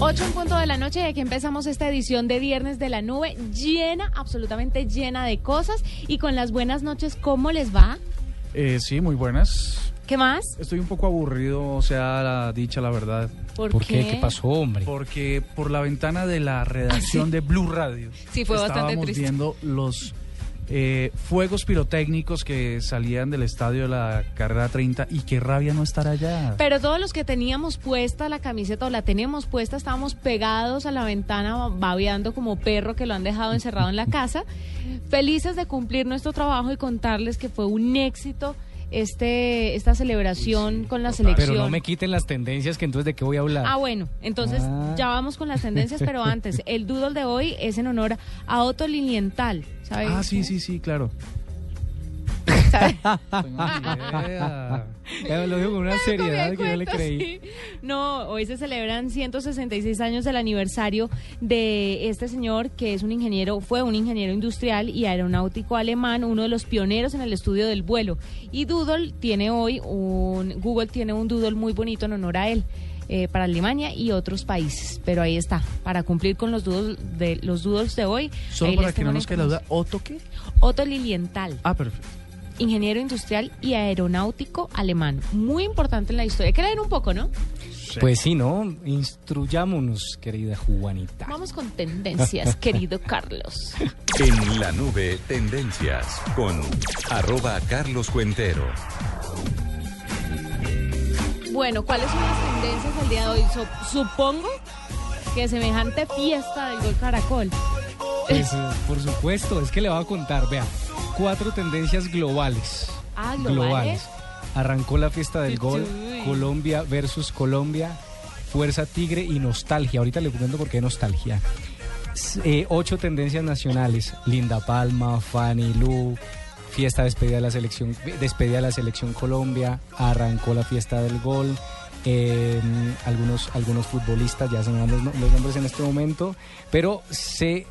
8 en punto de la noche y aquí empezamos esta edición de Viernes de la Nube llena, absolutamente llena de cosas y con las buenas noches, ¿cómo les va? Eh, sí, muy buenas. ¿Qué más? Estoy un poco aburrido, o sea, la dicha, la verdad. ¿Por, ¿Por qué? ¿Qué pasó, hombre? Porque por la ventana de la redacción de Blue Radio Sí, fue bastante estábamos triste. viendo los eh, fuegos pirotécnicos que salían del estadio de la carrera 30 y qué rabia no estar allá. Pero todos los que teníamos puesta la camiseta o la tenemos puesta, estábamos pegados a la ventana babeando como perro que lo han dejado encerrado en la casa, felices de cumplir nuestro trabajo y contarles que fue un éxito este esta celebración con la selección. Pero no me quiten las tendencias, que entonces de qué voy a hablar. Ah, bueno, entonces Ah. ya vamos con las tendencias, pero antes, el doodle de hoy es en honor a Otto Lilienthal. ¿Sabes? Ah, sí, sí, sí, claro. ¿Sabe? Tengo ni idea. Eh, lo digo con una Me seriedad que yo le cuento, creí. sí. No, hoy se celebran 166 años del aniversario de este señor que es un ingeniero, fue un ingeniero industrial y aeronáutico alemán, uno de los pioneros en el estudio del vuelo. Y Doodle tiene hoy un, Google tiene un Doodle muy bonito en honor a él. Eh, para Alemania y otros países, pero ahí está, para cumplir con los doodles de los doodles de hoy. Solo para que no nos quede la duda. ¿Otto qué? Otto Lilienthal Ah, perfecto. ingeniero industrial y aeronáutico alemán. Muy importante en la historia. Hay que leer un poco, ¿no? Pues sí, ¿no? Instruyámonos, querida Juanita. Vamos con tendencias, querido Carlos. En la nube, tendencias con arroba Carlos Cuentero. Bueno, ¿cuáles son las tendencias del día de hoy? Supongo que semejante fiesta del Gol Caracol. Pues, eh, por supuesto, es que le voy a contar, vea, cuatro tendencias globales. Ah, globales. Arrancó la fiesta del gol. Colombia versus Colombia, Fuerza Tigre y Nostalgia. Ahorita le comento por qué Nostalgia. Eh, ocho tendencias nacionales, Linda Palma, Fanny Lu, fiesta despedida de la selección, despedida de la selección Colombia, arrancó la fiesta del gol. eh, algunos, algunos futbolistas, ya se me los nombres en este momento, pero se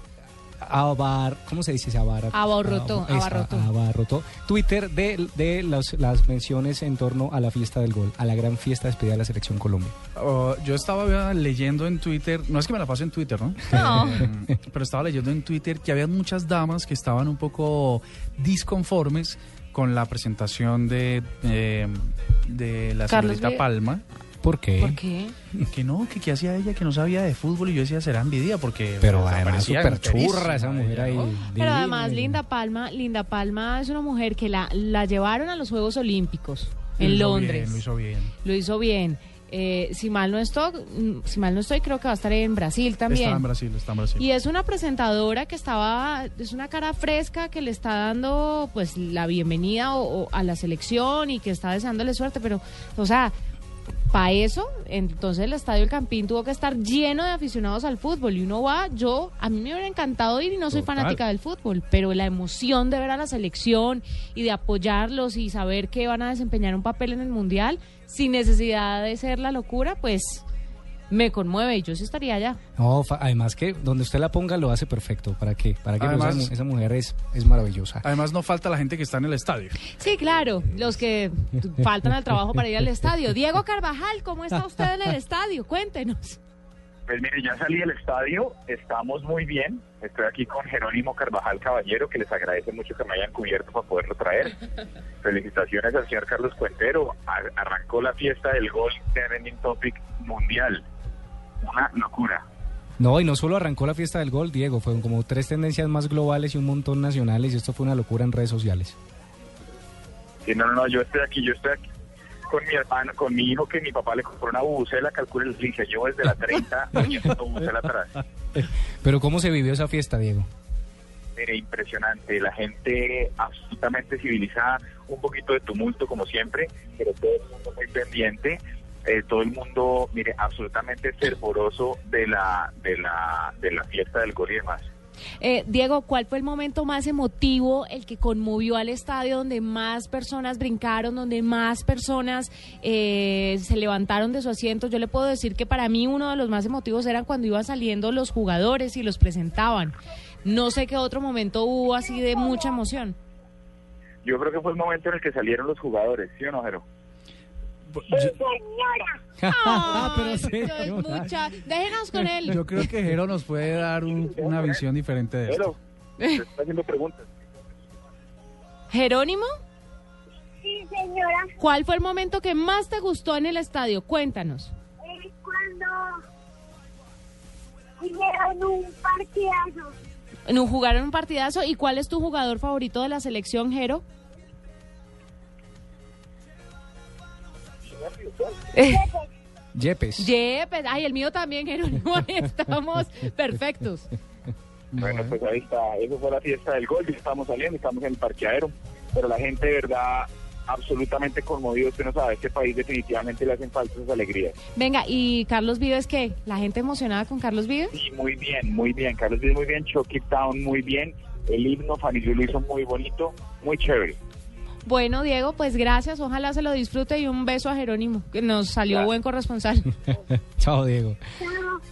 abar, ¿cómo se dice? Se Abarrotó, es, abarrotó. abarrotó. Twitter de, de los- las menciones en torno a la fiesta del gol, a la gran fiesta despedida de la selección Colombia. Oh, yo estaba leyendo en Twitter, no es que me la pase en Twitter, ¿no? No. Eh, pero estaba leyendo en Twitter que había muchas damas que estaban un poco disconformes con la presentación de, eh, de la Carlos señorita Palma. ¿Por qué? ¿Por qué? Que no, que qué hacía ella, que no sabía de fútbol y yo decía, será envidia porque... Pero pues, además súper churra esa mujer ahí. ¿no? Pero divina. además, Linda Palma, Linda Palma es una mujer que la, la llevaron a los Juegos Olímpicos Lo en Londres. bien, lo hizo bien. Lo hizo bien. Eh, si mal no estoy, mm, si mal no estoy, creo que va a estar en Brasil también. Está en Brasil, está en Brasil. Y es una presentadora que estaba, es una cara fresca que le está dando pues la bienvenida o- o a la selección y que está deseándole suerte, pero, o sea, para eso, entonces el Estadio El Campín tuvo que estar lleno de aficionados al fútbol y uno va, yo, a mí me hubiera encantado ir y no soy Total. fanática del fútbol, pero la emoción de ver a la selección y de apoyarlos y saber que van a desempeñar un papel en el Mundial sin necesidad de ser la locura, pues me conmueve y yo sí estaría allá. No, además que donde usted la ponga lo hace perfecto. ¿Para qué? Para que Además- esa, mu- esa mujer es, es maravillosa. Además no falta la gente que está en el estadio. Sí, claro, los que faltan al trabajo para ir al estadio. Diego Carvajal, ¿cómo está usted en el estadio? Cuéntenos. Pues mire, ya salí del estadio, estamos muy bien. Estoy aquí con Jerónimo Carvajal Caballero, que les agradece mucho que me hayan cubierto para poderlo traer. Felicitaciones al señor Carlos Cuentero. Ar- arrancó la fiesta del gol trending topic mundial. Una locura. No, y no solo arrancó la fiesta del gol, Diego, fueron como tres tendencias más globales y un montón nacionales y esto fue una locura en redes sociales. Sí, no, no, no, yo estoy aquí, yo estoy aquí con mi hermano, con mi hijo que mi papá le compró una bubucela, calcula el dice, yo desde la 30 poniendo bubucela atrás. Pero ¿cómo se vivió esa fiesta, Diego? Mire, impresionante, la gente absolutamente civilizada, un poquito de tumulto como siempre, pero todo el mundo muy pendiente, eh, todo el mundo, mire, absolutamente fervoroso de la, de la, de la fiesta del gol y demás. Eh, Diego, ¿cuál fue el momento más emotivo, el que conmovió al estadio, donde más personas brincaron, donde más personas eh, se levantaron de su asiento? Yo le puedo decir que para mí uno de los más emotivos eran cuando iban saliendo los jugadores y los presentaban. No sé qué otro momento hubo así de mucha emoción. Yo creo que fue el momento en el que salieron los jugadores, ¿sí o no, Jero? Ah, pero Ay, esto es señora. mucha- Déjenos con él. Yo creo que Jero nos puede dar un- una visión diferente de esto. Jero, te está haciendo preguntas. Jerónimo, Sí, señora. ¿cuál fue el momento que más te gustó en el estadio? Cuéntanos. Es cuando hicieron un partidazo. No jugaron un partidazo. ¿Y cuál es tu jugador favorito de la selección, Jero? Yepes. Yepes. Ay, el mío también, Jerónimo. Estamos perfectos. Bueno, pues ahí está. Eso fue la fiesta del gol. Ya estamos saliendo, estamos en el parqueadero. Pero la gente, de verdad, absolutamente conmovido. Usted no sabe, este país definitivamente le hacen falta esas alegrías. Venga, ¿y Carlos Vives qué? ¿La gente emocionada con Carlos Vives? Sí, muy bien, muy bien. Carlos Vives muy bien. Chucky Town muy bien. El himno Fanilio lo hizo muy bonito, muy chévere. Bueno, Diego, pues gracias. Ojalá se lo disfrute y un beso a Jerónimo, que nos salió buen corresponsal. Chao, Diego.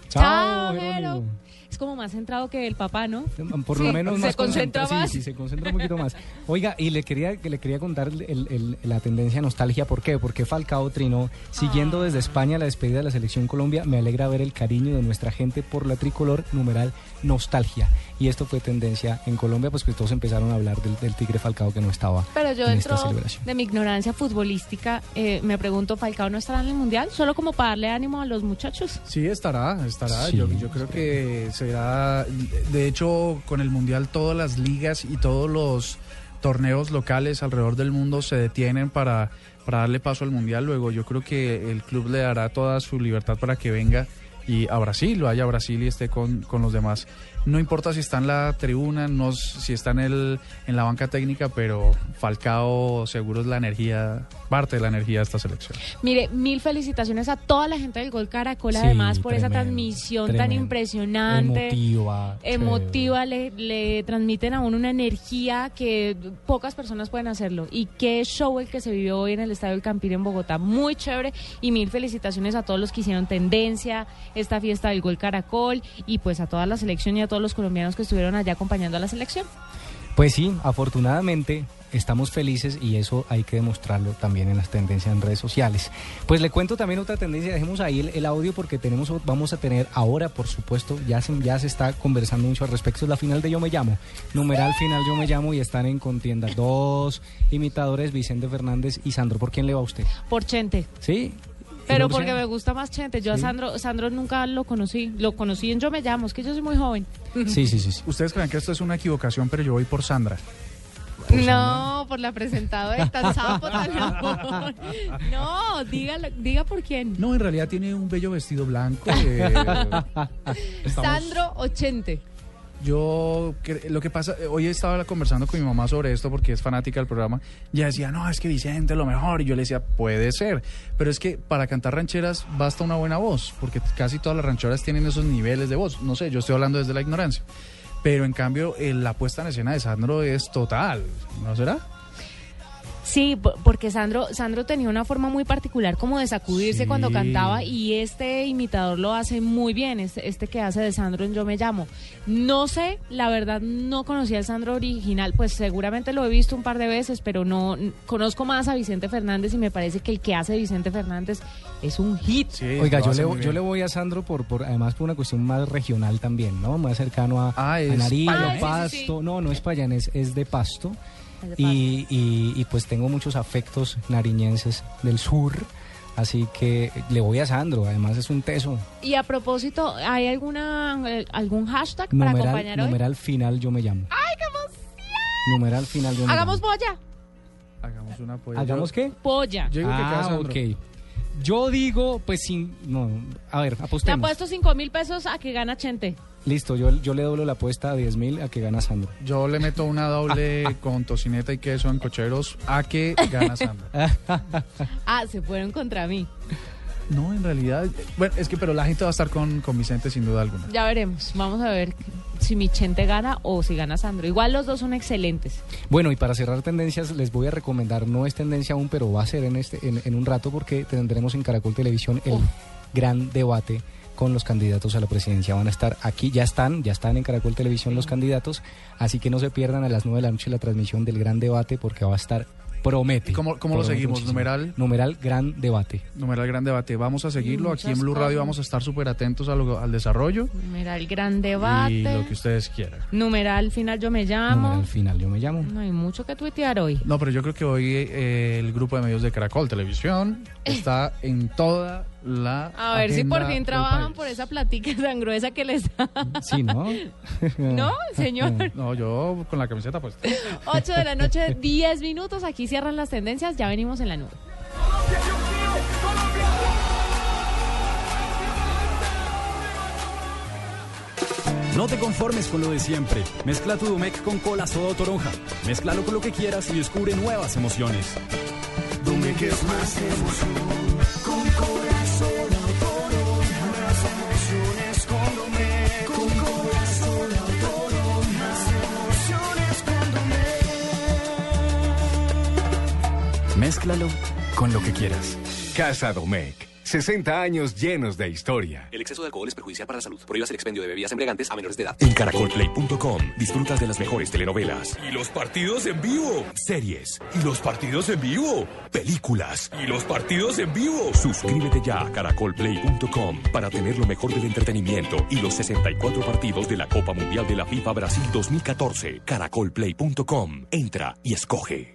Chao, Jerónimo. Jero. Es como más centrado que el papá, ¿no? Por Sí, lo menos se más concentra concentra- más. Sí, sí, se concentra un poquito más. Oiga, y le quería que le quería contar el- el- la tendencia nostalgia. ¿Por qué? Porque Falcao trinó siguiendo desde España la despedida de la selección Colombia. Me alegra ver el cariño de nuestra gente por la tricolor numeral nostalgia. Y esto fue tendencia en Colombia, pues que todos empezaron a hablar del, del Tigre Falcao que no estaba Pero yo en dentro esta celebración. de mi ignorancia futbolística eh, me pregunto, ¿Falcao no estará en el Mundial? Solo como para darle ánimo a los muchachos. Sí, estará, estará. Sí. Yo, yo creo que será, de hecho, con el Mundial todas las ligas y todos los torneos locales alrededor del mundo se detienen para, para darle paso al Mundial. Luego yo creo que el club le dará toda su libertad para que venga y a Brasil, vaya a Brasil y esté con, con los demás. No importa si está en la tribuna, no si está en, el, en la banca técnica, pero Falcao seguro es la energía, parte de la energía de esta selección. Mire, mil felicitaciones a toda la gente del Gol Caracol, Sí, además, por esa tremendo, transmisión tan impresionante. Emotiva. emotiva, le, le transmiten a uno una energía que pocas personas pueden hacerlo. Y qué show el que se vivió hoy en el Estadio del Campín en Bogotá, muy chévere. Y mil felicitaciones a todos los que hicieron tendencia, esta fiesta del Gol Caracol, y pues a toda la selección y a todos los colombianos que estuvieron allá acompañando a la selección. Pues sí, afortunadamente estamos felices y eso hay que demostrarlo también en las tendencias en redes sociales. Pues le cuento también otra tendencia, dejemos ahí el, el audio porque tenemos vamos a tener ahora, por supuesto, ya se, ya se está conversando mucho al respecto, es la final de Yo Me Llamo, numeral final Yo Me Llamo y están en contienda dos imitadores, Vicente Fernández y Sandro. ¿Por quién le va usted? Por Chente. ¿Sí? Pero porque me gusta más Chente. Yo a. Sandro, Sandro nunca lo conocí. Lo conocí en Yo Me Llamo, es que yo soy muy joven. Sí, sí, sí. sí. Ustedes creen que esto es una equivocación, pero yo voy por Sandra. No, por la presentadora tan sapo, tan amor. No, dígalo, diga por quién. No, en realidad tiene un bello vestido blanco. eh, estamos- Sandro Ochente. Yo, lo que pasa, eh, hoy estaba conversando con mi mamá sobre esto porque es fanática del programa. Y decía, no, es que Vicente es lo mejor. Y yo le decía, puede ser. Pero es que para cantar rancheras basta una buena voz, porque casi todas las rancheras tienen esos niveles de voz. No sé, yo estoy hablando desde la ignorancia. Pero en cambio, eh, la puesta en escena de Sandro es total, ¿no será? Sí, po- porque Sandro, Sandro tenía una forma muy particular como de sacudirse Sí. cuando cantaba y este imitador lo hace muy bien, este, este que hace de Sandro en Yo Me Llamo. No sé, la verdad no conocía al Sandro original, pues seguramente lo he visto un par de veces, pero no conozco más a Vicente Fernández y me parece que el que hace Vicente Fernández es un hit. Sí, Oiga, yo le, yo le voy a Sandro por, por además por una cuestión más regional también, ¿no? Más cercano a, Ah, a Nariño. Ah, sí, sí, Pasto. sí. No, no es payanés, es de Pasto. Y, y- y, pues tengo muchos afectos nariñenses del sur. Así que le voy a Sandro, además es un teso. Y a propósito, ¿hay alguna eh, algún hashtag para Numeral, acompañar hoy? numeral final yo me llamo. ¡Ay, qué emoción! Numeral final yo me Hagamos llamo. polla. Hagamos una polla. ¿Hagamos qué? Polla. Yo digo que queda Ah, Sandro. ok. Yo digo, pues sin... No, a ver, Te apostemos. apuesto 5 mil pesos a que gana Chente. Listo, yo, yo le doblo la apuesta a 10 mil a que gana Sandro. Yo le meto una doble con tocineta y queso en cocheros a que gana Sandra. Ah, se fueron contra mí. No, en realidad, bueno, es que pero la gente va a estar con, con Vicente sin duda alguna. Ya veremos. Vamos a ver si Michente gana o si gana Sandro. Igual los dos son excelentes. Bueno, y para cerrar tendencias, les voy a recomendar, no es tendencia aún, pero va a ser en, este, en, en un rato porque tendremos en Caracol Televisión el gran debate con los candidatos a la presidencia. Van a estar aquí, ya están, ya están en Caracol Televisión los candidatos, así que no se pierdan a las 9 de la noche la transmisión del gran debate porque va a estar promete. ¿Cómo, cómo lo seguimos? muchísimo. Numeral. Numeral gran debate. Numeral Gran Debate. Vamos a seguirlo. Aquí en Blue Radio vamos a estar súper atentos a lo- al desarrollo Numeral gran y debate. lo que ustedes quieran. Numeral final yo me llamo. Numeral final, yo me llamo. No hay mucho que tuitear hoy. No, pero yo creo que hoy eh, el grupo de medios de Caracol Televisión está en toda la. A ver si por fin trabajan por esa platica tan gruesa que les da. Sí, ¿no? ¿No, señor? No, yo con la camiseta pues. 8 de la noche, 10 minutos. Aquí cierran las tendencias. Ya venimos en la nube. No te conformes con lo de siempre. Mezcla tu Domec con cola soda o toronja. Mézclalo con lo que quieras y descubre nuevas emociones. Domec es más emoción. Mézclalo con lo que quieras. Casa Domecq. 60 años llenos de historia. El exceso de alcohol es perjudicial para la salud. Prohíbas el expendio de bebidas embriagantes a menores de edad. En caracolplay.com disfrutas de las mejores telenovelas, Y los partidos en vivo. series. Y los partidos en vivo. Películas. Y los partidos en vivo. Suscríbete ya a caracolplay.com para tener lo mejor del entretenimiento y los 64 partidos de la Copa Mundial de la FIFA Brasil 2014. Caracolplay.com. Entra y escoge.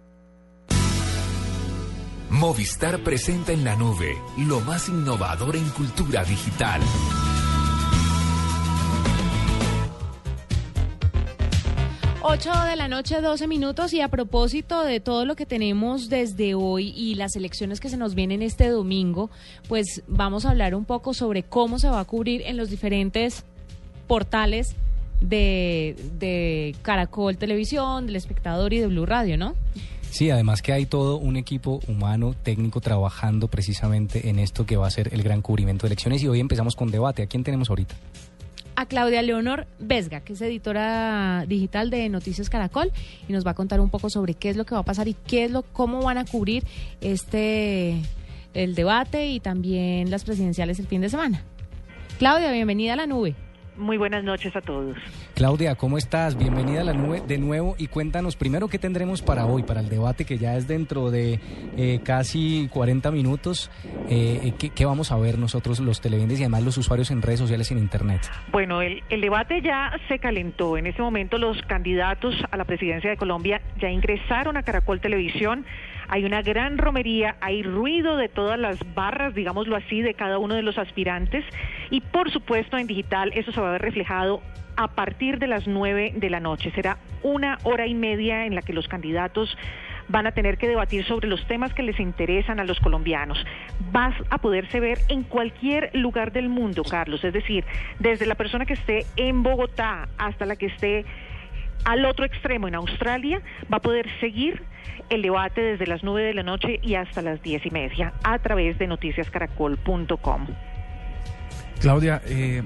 Movistar presenta en la nube lo más innovador en cultura digital. Ocho de la noche, 12 minutos. Y a propósito de todo lo que tenemos desde hoy y las elecciones que se nos vienen este domingo, pues vamos a hablar un poco sobre cómo se va a cubrir en los diferentes portales de, de Caracol Televisión, del Espectador y de Blue Radio, ¿no? Sí, además que hay todo un equipo humano, técnico, trabajando precisamente en esto que va a ser el gran cubrimiento de elecciones. Y hoy empezamos con debate. ¿A quién tenemos ahorita? a Claudia Leonor Vesga, que es editora digital de Noticias Caracol, y nos va a contar un poco sobre qué es lo que va a pasar y qué es lo, cómo van a cubrir este el debate y también las presidenciales el fin de semana. Claudia, bienvenida a la nube. Muy buenas noches a todos. Claudia, ¿cómo estás? Bienvenida a la nube de nuevo y cuéntanos primero qué tendremos para hoy, para el debate que ya es dentro de eh, casi 40 minutos. Eh, ¿qué, qué vamos a ver nosotros los televidentes y además los usuarios en redes sociales y en Internet? Bueno, el, el debate ya se calentó. En este momento los candidatos a la presidencia de Colombia ya ingresaron a Caracol Televisión. Hay una gran romería, hay ruido de todas las barras, digámoslo así, de cada uno de los aspirantes. Y por supuesto en digital eso se va a ver reflejado a partir de las 9 de la noche. Será una hora y media en la que los candidatos van a tener que debatir sobre los temas que les interesan a los colombianos. Vas a poderse ver en cualquier lugar del mundo, Carlos, es decir, desde la persona que esté en Bogotá hasta la que esté al otro extremo en Australia, va a poder seguir el debate desde las 9 de la noche y hasta las 10 y media a través de noticiascaracol.com. Claudia, eh,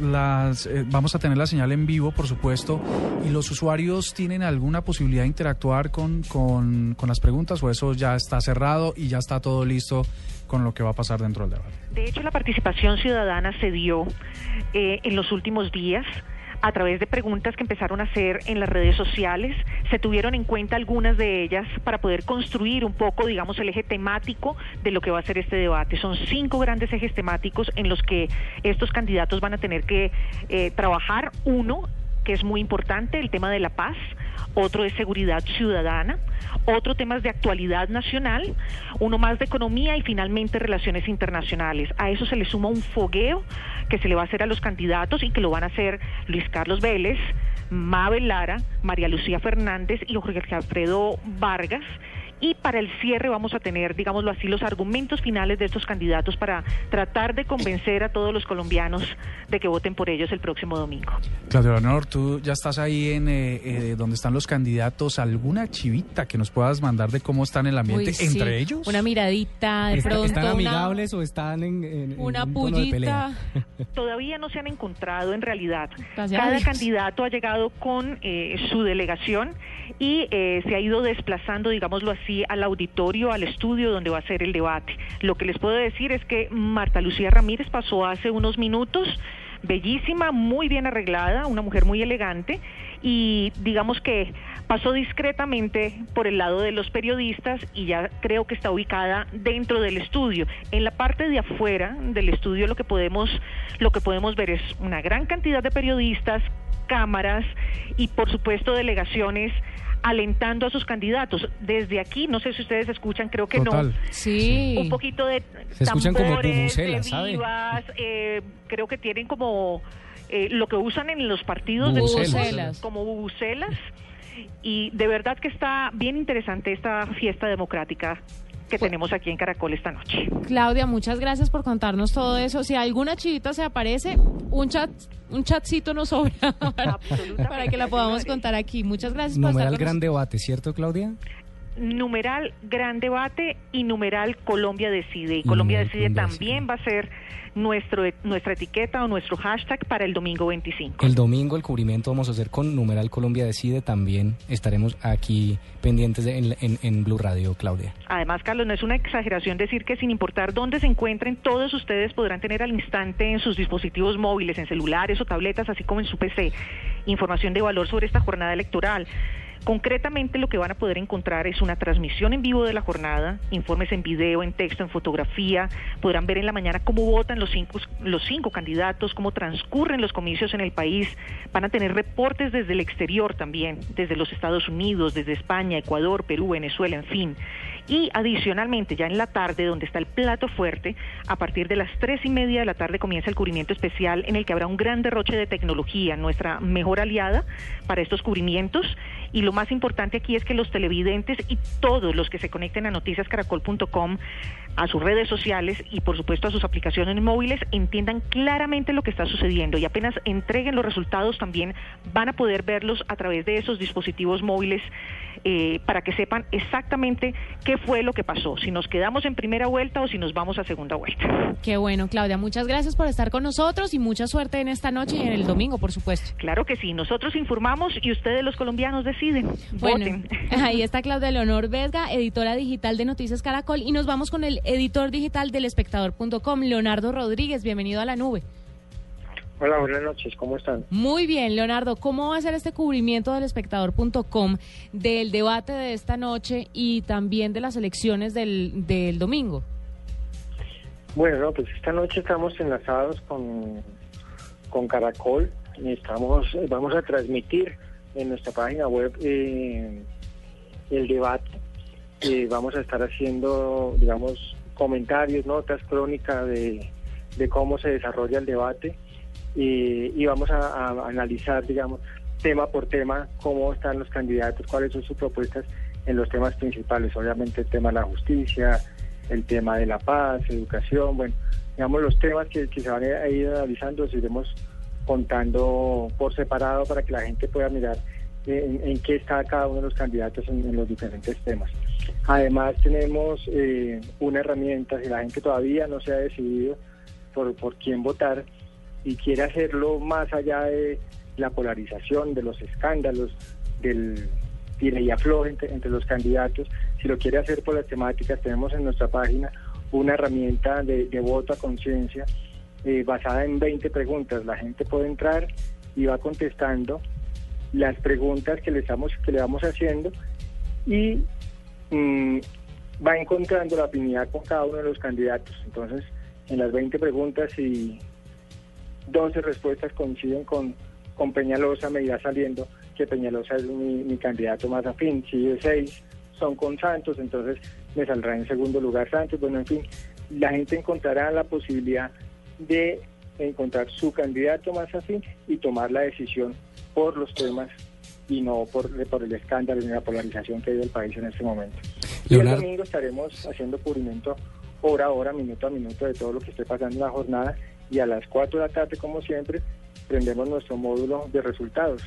las, eh, vamos a tener la señal en vivo, por supuesto, y los usuarios tienen alguna posibilidad de interactuar con, con, con las preguntas o eso ya está cerrado y ya está todo listo con lo que va a pasar dentro del debate. De hecho, la participación ciudadana se dio eh, en los últimos días a través de preguntas que empezaron a hacer en las redes sociales. Se tuvieron en cuenta algunas de ellas para poder construir un poco, digamos, el eje temático de lo que va a ser este debate. Son cinco grandes ejes temáticos en los que estos candidatos van a tener que eh, trabajar. Uno, que es muy importante, el tema de la paz, otro es seguridad ciudadana, otro tema es de actualidad nacional, uno más de economía y finalmente relaciones internacionales. A eso se le suma un fogueo que se le va a hacer a los candidatos y que lo van a hacer Luis Carlos Vélez, Mabel Lara, María Lucía Fernández y Jorge Alfredo Vargas. Y para el cierre vamos a tener, digámoslo así, los argumentos finales de estos candidatos para tratar de convencer a todos los colombianos de que voten por ellos el próximo domingo. Claudio Leonor, tú ya estás ahí en eh, eh, donde están los candidatos. ¿Alguna chivita que nos puedas mandar de cómo están el ambiente Uy, sí. entre ellos? Una miradita, de ¿Está- pronto. ¿Están una- amigables o están en, en- en Una un tono de pelea? pullita. Todavía no se han encontrado en realidad. Gracias Cada candidato ha llegado con eh, su delegación y eh, se ha ido desplazando, digámoslo así, al auditorio, al estudio donde va a ser el debate. Lo que les puedo decir es que Marta Lucía Ramírez pasó hace unos minutos, bellísima, muy bien arreglada, una mujer muy elegante y digamos que pasó discretamente por el lado de los periodistas y ya creo que está ubicada dentro del estudio. En la parte de afuera del estudio lo que podemos lo que podemos ver es una gran cantidad de periodistas, cámaras y por supuesto delegaciones alentando a sus candidatos. Desde aquí, no sé si ustedes escuchan, creo que Total. no. Sí. Un poquito de Se escuchan como tambores, bubucelas, de vivas, eh, creo que tienen como eh, lo que usan en los partidos de Bubucelas. como bubucelas. Y de verdad que está bien interesante esta fiesta democrática que tenemos aquí en Caracol esta noche. Claudia, muchas gracias por contarnos todo eso. Si alguna chivita se aparece, un chat, un chatcito nos sobra para, para que la podamos contar aquí. Muchas gracias por Numeral estar con gran debate, ¿cierto, Claudia? Numeral gran debate y numeral Colombia decide. Y Colombia decide también va a ser nuestro nuestra etiqueta o nuestro hashtag para el domingo 25. El domingo el cubrimiento vamos a hacer con numeral Colombia Decide. También estaremos aquí pendientes de- en, en- en Blue Radio, Claudia. Además, Carlos, no es una exageración decir que sin importar dónde se encuentren, todos ustedes podrán tener al instante en sus dispositivos móviles, en celulares o tabletas, así como en su PC, información de valor sobre esta jornada electoral. Concretamente lo que van a poder encontrar es una transmisión en vivo de la jornada, informes en video, en texto, en fotografía, podrán ver en la mañana cómo votan los cinco, los cinco candidatos, cómo transcurren los comicios en el país, van a tener reportes desde el exterior también, desde los Estados Unidos, desde España, Ecuador, Perú, Venezuela, en fin. Y adicionalmente, ya en la tarde, donde está el plato fuerte, a partir de las tres y media de la tarde comienza el cubrimiento especial en el que habrá un gran derroche de tecnología, nuestra mejor aliada para estos cubrimientos. Y lo más importante aquí es que los televidentes y todos los que se conecten a noticiascaracol.com, a sus redes sociales y por supuesto a sus aplicaciones móviles entiendan claramente lo que está sucediendo y apenas entreguen los resultados también van a poder verlos a través de esos dispositivos móviles eh, para que sepan exactamente qué fue lo que pasó, si nos quedamos en primera vuelta o si nos vamos a segunda vuelta. Qué bueno, Claudia. Muchas gracias por estar con nosotros y mucha suerte en esta noche y en el domingo, por supuesto. Claro que sí, nosotros informamos y ustedes los colombianos deciden. Bueno, Voten. ahí está Claudia Leonor Vesga, editora digital de Noticias Caracol, y nos vamos con el editor digital del espectador.com, Leonardo Rodríguez. Bienvenido a la nube. Hola, buenas noches, ¿cómo están? Muy bien, Leonardo, ¿cómo va a ser este cubrimiento del espectador.com del debate de esta noche y también de las elecciones del, del domingo? Bueno, no, pues esta noche estamos enlazados con, con Caracol y estamos, vamos a transmitir en nuestra página web eh, el debate. Eh, vamos a estar haciendo, digamos, comentarios, notas, crónica de, de cómo se desarrolla el debate y, y vamos a, analizar, digamos, tema por tema, cómo están los candidatos, cuáles son sus propuestas en los temas principales, obviamente el tema de la justicia, el tema de la paz, educación, bueno, digamos los temas que, que se van a ir analizando, los iremos contando por separado para que la gente pueda mirar en, en qué está cada uno de los candidatos en, en los diferentes temas. Además tenemos eh, una herramienta, si la gente todavía no se ha decidido por, por quién votar y quiere hacerlo más allá de la polarización, de los escándalos, del tire y afloje entre, entre los candidatos, si lo quiere hacer por las temáticas, tenemos en nuestra página una herramienta de, voto a conciencia eh, basada en 20 preguntas. La gente puede entrar y va contestando las preguntas que le estamos que le vamos haciendo y mm, va encontrando la afinidad con cada uno de los candidatos. Entonces, en las 20 preguntas y 12 respuestas coinciden con, con Peñalosa me irá saliendo que Peñalosa es mi, mi candidato más afín. Si de seis son con Santos, entonces me saldrá en segundo lugar Santos. Bueno, en fin, la gente encontrará la posibilidad de encontrar su candidato más afín y tomar la decisión por los temas y no por, por el escándalo y la polarización que hay del país en este momento. Y el domingo estaremos haciendo cubrimiento hora a hora, minuto a minuto de todo lo que esté pasando en la jornada y a las 4 de la tarde, como siempre, prendemos nuestro módulo de resultados.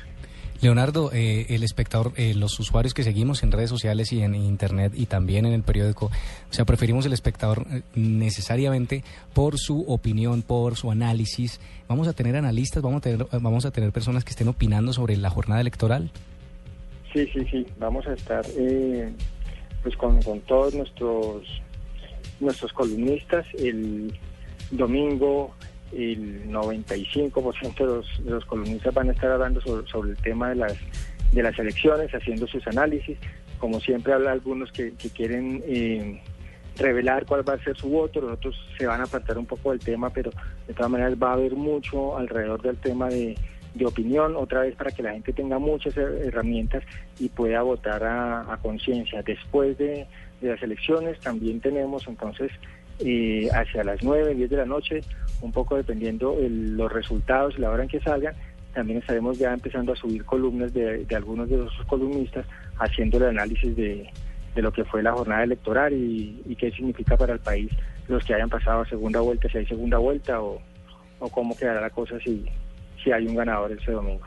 Leonardo, eh, el espectador, eh, los usuarios que seguimos en redes sociales y en internet y también en el periódico, o sea, preferimos el espectador eh, necesariamente por su opinión, por su análisis. Vamos a tener analistas, vamos a tener, vamos a tener personas que estén opinando sobre la jornada electoral. Sí, sí, sí, vamos a estar eh, pues con, con todos nuestros nuestros columnistas el domingo el 95% de los, de los columnistas van a estar hablando sobre, el tema de las de las elecciones, haciendo sus análisis. Como siempre habla algunos que, que quieren eh, revelar cuál va a ser su voto, los otros se van a apartar un poco del tema, pero de todas maneras va a haber mucho alrededor del tema de, de opinión, otra vez para que la gente tenga muchas her- herramientas y pueda votar a, a conciencia. Después de, de las elecciones también tenemos entonces eh, hacia las 9, 10 de la noche, un poco dependiendo el- los resultados y la hora en que salgan, también estaremos ya empezando a subir columnas de, de algunos de nuestros columnistas haciendo el análisis de, de lo que fue la jornada electoral y, y qué significa para el país los que hayan pasado a segunda vuelta, si hay segunda vuelta o, o cómo quedará la cosa si, si hay un ganador ese domingo.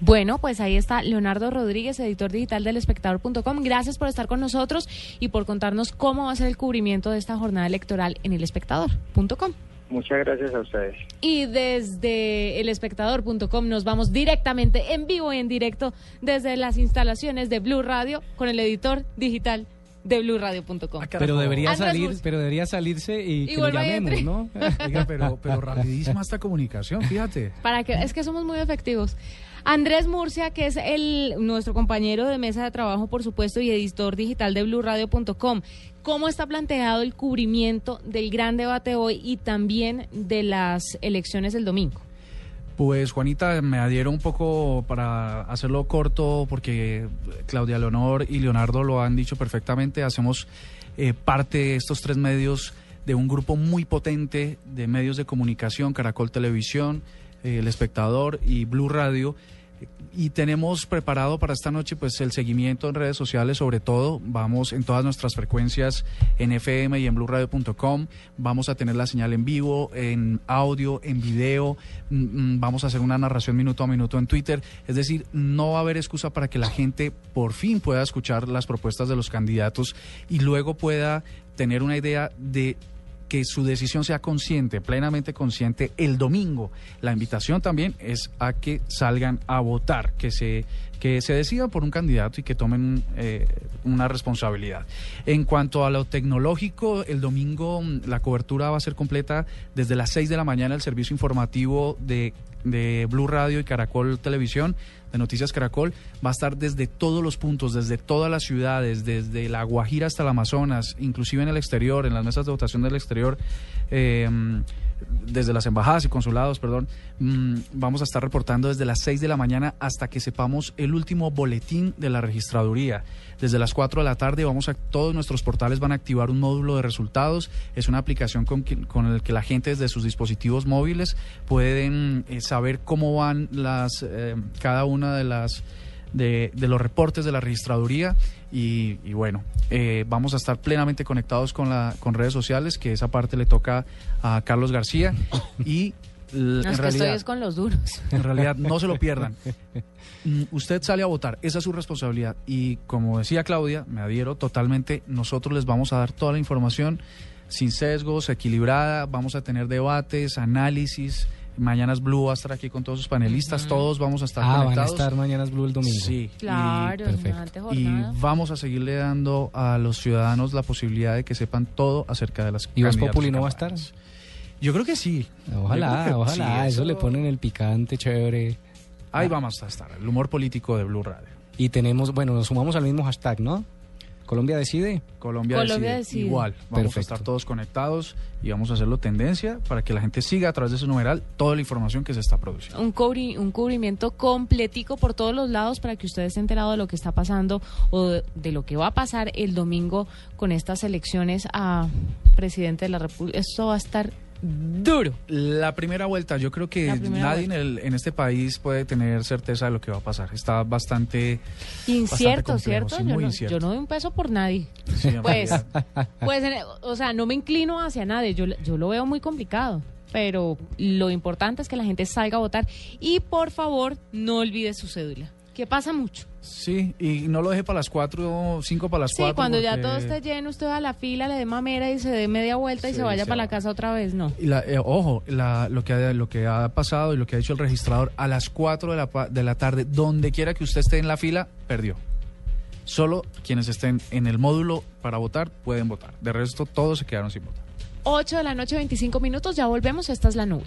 Bueno, pues ahí está Leonardo Rodríguez, editor digital del espectador.com. Gracias por estar con nosotros y por contarnos cómo va a ser el cubrimiento de esta jornada electoral en el espectador.com. Muchas gracias a ustedes. Y desde elespectador.com nos vamos directamente en vivo y en directo desde las instalaciones de Blue Radio con el editor digital de blueradio.com. Pero debería Andrés salir, pero debería salirse y, Y que lo vuelva y llamemos. ¿no? Oiga, pero, pero rapidísima esta comunicación, fíjate. Para que es que somos muy efectivos. Andrés Murcia, que es el nuestro compañero de mesa de trabajo, por supuesto, y editor digital de blueradio.com. ¿Cómo está planteado el cubrimiento del gran debate hoy y también de las elecciones del domingo? Pues Juanita, me adhiero un poco para hacerlo corto porque Claudia Leonor y Leonardo lo han dicho perfectamente. Hacemos eh, parte de estos tres medios de un grupo muy potente de medios de comunicación, Caracol Televisión, eh, El Espectador y Blue Radio. Y tenemos preparado para esta noche pues el seguimiento en redes sociales, sobre todo vamos en todas nuestras frecuencias en FM y en blueradio.com, vamos a tener la señal en vivo, en audio, en video, mm, mm, vamos a hacer una narración minuto a minuto en Twitter, es decir, no va a haber excusa para que la gente por fin pueda escuchar las propuestas de los candidatos y luego pueda tener una idea de que su decisión sea consciente, plenamente consciente el domingo. La invitación también es a que salgan a votar, que se que se decidan por un candidato y que tomen eh, una responsabilidad. En cuanto a lo tecnológico, el domingo mm, la cobertura va a ser completa desde las 6 de la mañana el servicio informativo de, de Blue Radio y Caracol Televisión de Noticias Caracol va a estar desde todos los puntos, desde todas las ciudades, desde la Guajira hasta el Amazonas, inclusive en el exterior, en las mesas de votación del exterior, eh, desde las embajadas y consulados, perdón, mm, vamos a estar reportando desde las 6 de la mañana hasta que sepamos el último boletín de la registraduría. Desde las 4 de la tarde vamos a todos nuestros portales van a activar un módulo de resultados. Es una aplicación con, con el que la gente desde sus dispositivos móviles pueden eh, saber cómo van las eh, cada una de las de los reportes de la registraduría y, y bueno, eh, vamos a estar plenamente conectados con, la, con redes sociales, que esa parte le toca a Carlos García y No, en es que realidad... estoy es con los duros. En realidad, no se lo pierdan. Mm, Usted sale a votar, esa es su responsabilidad. Y como decía Claudia, me adhiero totalmente, nosotros les vamos a dar toda la información sin sesgos, equilibrada, vamos a tener debates, análisis. Mañanas Blue va a estar aquí con todos sus panelistas, todos vamos a estar Ah, van a conectados. estar Mañanas Blue el domingo. Sí, Claro, y, semejante y vamos a seguirle dando a los ciudadanos la posibilidad de que sepan todo acerca de las ¿Y Voz Populi y no va a estar? Yo creo que sí. Ojalá, que ojalá. sí, eso le ponen el picante chévere. Ahí vamos a estar, el humor político de Blue Radio. Y tenemos, bueno, nos sumamos al mismo hashtag, ¿no? Colombia decide. Colombia, Colombia decide. decide. Igual, vamos Perfecto. a estar todos conectados y vamos a hacerlo tendencia para que la gente siga a través de ese numeral toda la información que se está produciendo. un, cubri- un cubrimiento completico por todos los lados para que usted esté enterado de lo que está pasando o de, de lo que va a pasar el domingo con estas elecciones a presidente de la República. Esto va a estar duro. La primera vuelta, yo creo que nadie en, el- en este país puede tener certeza de lo que va a pasar. Está bastante Incierto, bastante complejo, ¿cierto? sí, yo, no, incierto. yo no doy un peso por nadie. Sí, Pues, pues, o sea, no me inclino hacia nadie. Yo, yo lo veo muy complicado. Pero lo importante es que la gente salga a votar. Y por favor, no olvide su cédula. Que pasa mucho. Sí, y no lo deje para las cuatro, cinco para las Sí, cuatro. cuando ya todo esté lleno, usted va a la fila, le dé mamera y se dé media vuelta y Sí, se vaya para la casa otra vez. No. Y la- eh, ojo, la- lo, que ha, lo que ha pasado y lo que ha dicho el registrador, a las 4 de la, de la tarde, donde quiera que usted esté en la fila, perdió. Solo quienes estén en el módulo para votar pueden votar. De resto, todos se quedaron sin votar. 8 de la noche, 25 minutos, ya volvemos. Esta es la nube.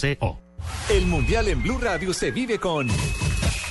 El Mundial en Blue Radio se vive con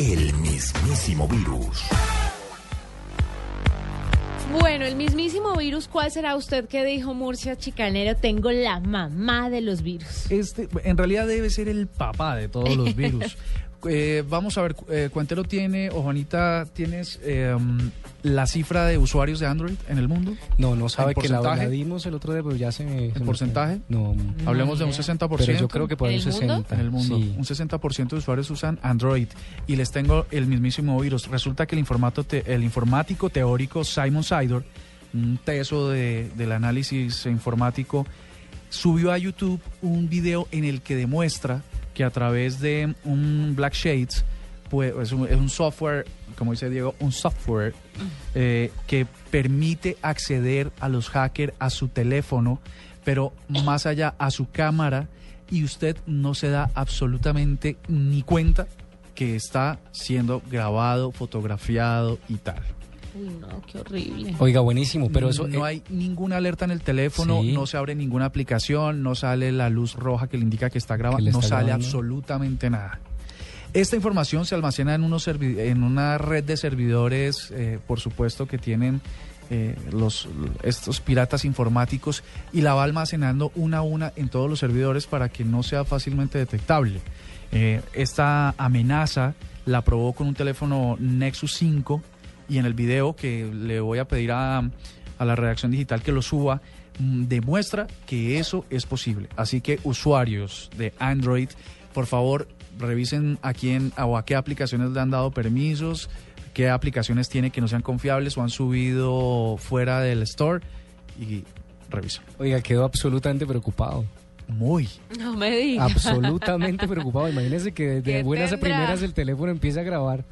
el mismísimo virus. Bueno, el mismísimo virus, ¿cuál será usted que dijo Murcia Chicanero? Tengo la mamá de los virus. Este, en realidad debe ser el papá de todos los virus. Eh, vamos a ver, eh, Cuentero tiene, o Juanita, ¿tienes eh, la cifra de usuarios de Android en el mundo? No, no sabe ¿En que la, la dimos el otro día, pero ya se me... se ¿En me- porcentaje? No. Hablemos de un 60%. Pero yo creo que por el 60. En el mundo. Sí. Un 60% de usuarios usan Android. Y les tengo el mismísimo virus. Resulta que el, informato te- el informático teórico Simon Sidor, un teso de- del análisis informático, subió a YouTube un video en el que demuestra que a través de un Black Shades, es, un, es un software, como dice Diego, un software eh, que permite acceder a los hackers a su teléfono, pero más allá a su cámara, y usted no se da absolutamente ni cuenta que está siendo grabado, fotografiado y tal. Uy, no, qué horrible. Oiga, buenísimo, pero eso... no eh, hay ninguna alerta en el teléfono, Sí. no se abre ninguna aplicación, no sale la luz roja que le indica que está grabando, no está sale grabando. absolutamente nada. Esta información se almacena en, unos en una red de servidores, eh, por supuesto, que tienen eh, los, estos piratas informáticos y la va almacenando una a una en todos los servidores para que no sea fácilmente detectable. Eh, esta amenaza la probó con un teléfono Nexus 5 y en el video que le voy a pedir a, a la redacción digital que lo suba, mm, demuestra que eso es posible. Así que usuarios de Android, por favor, revisen a quién o a qué aplicaciones le han dado permisos, qué aplicaciones tiene que no sean confiables o han subido fuera del store y revisen. Oiga, quedó absolutamente preocupado. Muy. No me diga. Absolutamente preocupado. Imagínese que de ¿Qué buenas a primeras el teléfono empieza a grabar.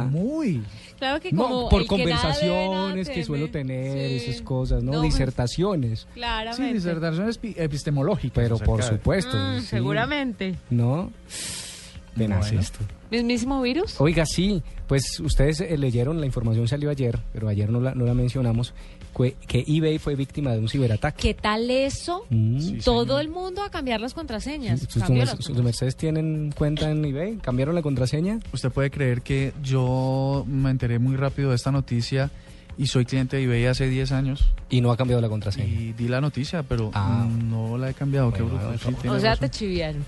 ¿Ah? Muy. Claro que No, por el que nada debe, nada conversaciones que suelo tener, Sí. esas cosas, ¿no? No, Disertaciones. Sí, Claramente. disertaciones epi- epistemológicas. Pero por supuesto. Mm, sí. Seguramente. ¿No? Tenaz Bueno. esto. ¿Mismísimo virus? Oiga, sí, pues ustedes eh, leyeron, la información salió ayer, pero ayer no la, no la mencionamos, que, que eBay fue víctima de un ciberataque. ¿Qué tal eso? Mm. Todo el mundo a cambiar las contraseñas. ¿Sus, sus, Cambió las sus- sus mercedes tienen cuenta en eBay? ¿Cambiaron la contraseña? Usted puede creer que yo me enteré muy rápido de esta noticia y soy cliente de eBay hace 10 años. Y no ha cambiado la contraseña. Y di la noticia, pero Ah. no la he cambiado. Qué Bueno, bruto. sí, O sea, razón. te chiviaron.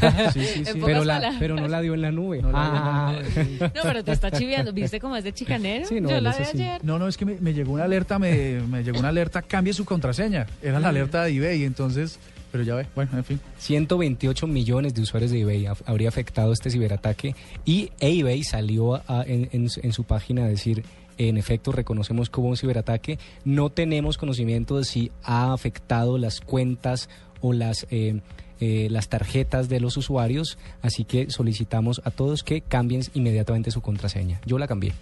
Sí, sí, sí. Pero, la, pero no la dio en la nube. No la dio en la Ah. nube. No, pero te está chiviando. ¿Viste cómo es de chicanero? Sí, no, Yo la vi ayer. No, no, es que me, me llegó una alerta, me, me llegó una alerta, cambie su contraseña. Era la alerta de eBay, entonces, pero ya ve, bueno, en fin. 128 millones de usuarios de eBay habría afectado este ciberataque y eBay salió a- en, en su- en su página a decir, en efecto, reconocemos que hubo un ciberataque, no tenemos conocimiento de si ha afectado las cuentas o las... eh, eh, las tarjetas de los usuarios, así que solicitamos a todos que cambien inmediatamente su contraseña. Yo la cambié.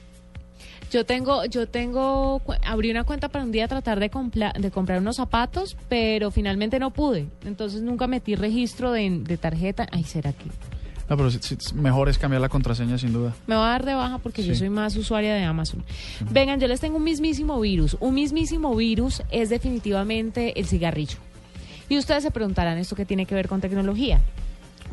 Yo tengo, yo tengo, abrí una cuenta para un día tratar de comprar unos zapatos, pero finalmente no pude. Entonces nunca metí registro de, de tarjeta. Ay, ¿será que No, pero sí, mejor es cambiar la contraseña sin duda. me va a dar de baja porque yo soy más usuaria de Amazon? Vengan, yo les tengo un mismísimo virus. Un mismísimo virus es definitivamente el cigarrillo. Y ustedes se preguntarán, ¿esto qué tiene que ver con tecnología?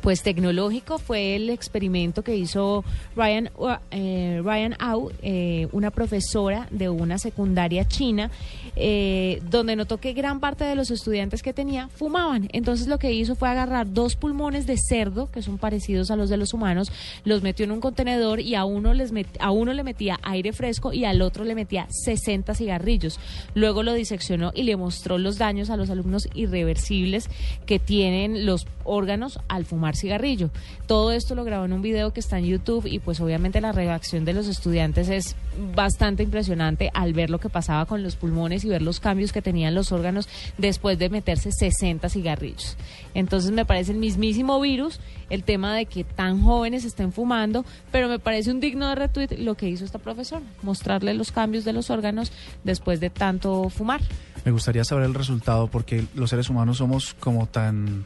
Pues tecnológico fue el experimento que hizo Ryan, eh, Ryan Au, eh, una profesora de una secundaria china, eh, donde notó que gran parte de los estudiantes que tenía fumaban. Entonces lo que hizo fue agarrar dos pulmones de cerdo, que son parecidos a los de los humanos, los metió en un contenedor y a uno, les met- a uno le metía aire fresco y al otro le metía 60 cigarrillos. Luego lo diseccionó y le mostró los daños a los alumnos irreversibles que tienen los órganos al fumar cigarrillo. Todo esto lo grabó en un video que está en YouTube y pues obviamente la reacción de los estudiantes es bastante impresionante al ver lo que pasaba con los pulmones y ver los cambios que tenían los órganos después de meterse 60 cigarrillos. Entonces me parece el mismísimo virus el tema de que tan jóvenes estén fumando, pero me parece un digno de retweet lo que hizo esta profesora, mostrarle los cambios de los órganos después de tanto fumar. Me gustaría saber el resultado porque los seres humanos somos como tan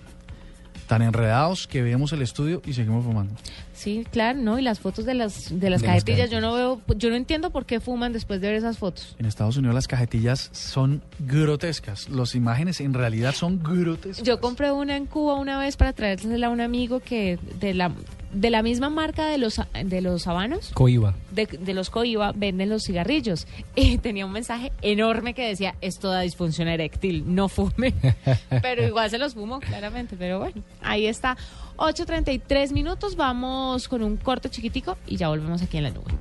tan enredados que vemos el estudio y seguimos fumando. Sí, claro, ¿no? Y las fotos de las, de las De las cajetillas, yo no veo, yo no entiendo por qué fuman después de ver esas fotos. En Estados Unidos las cajetillas son grotescas. Las imágenes en realidad son grotescas. Yo compré una en Cuba una vez para traérsela a un amigo que de la de la misma marca de los de los habanos, Coiba. de, de los Coiba, venden los cigarrillos. Y tenía un mensaje enorme que decía, esto da disfunción eréctil, no fume. pero igual se los fumo, claramente. Pero bueno, ahí está. 8.33 minutos, vamos con un corte chiquitico y ya volvemos aquí en la nube.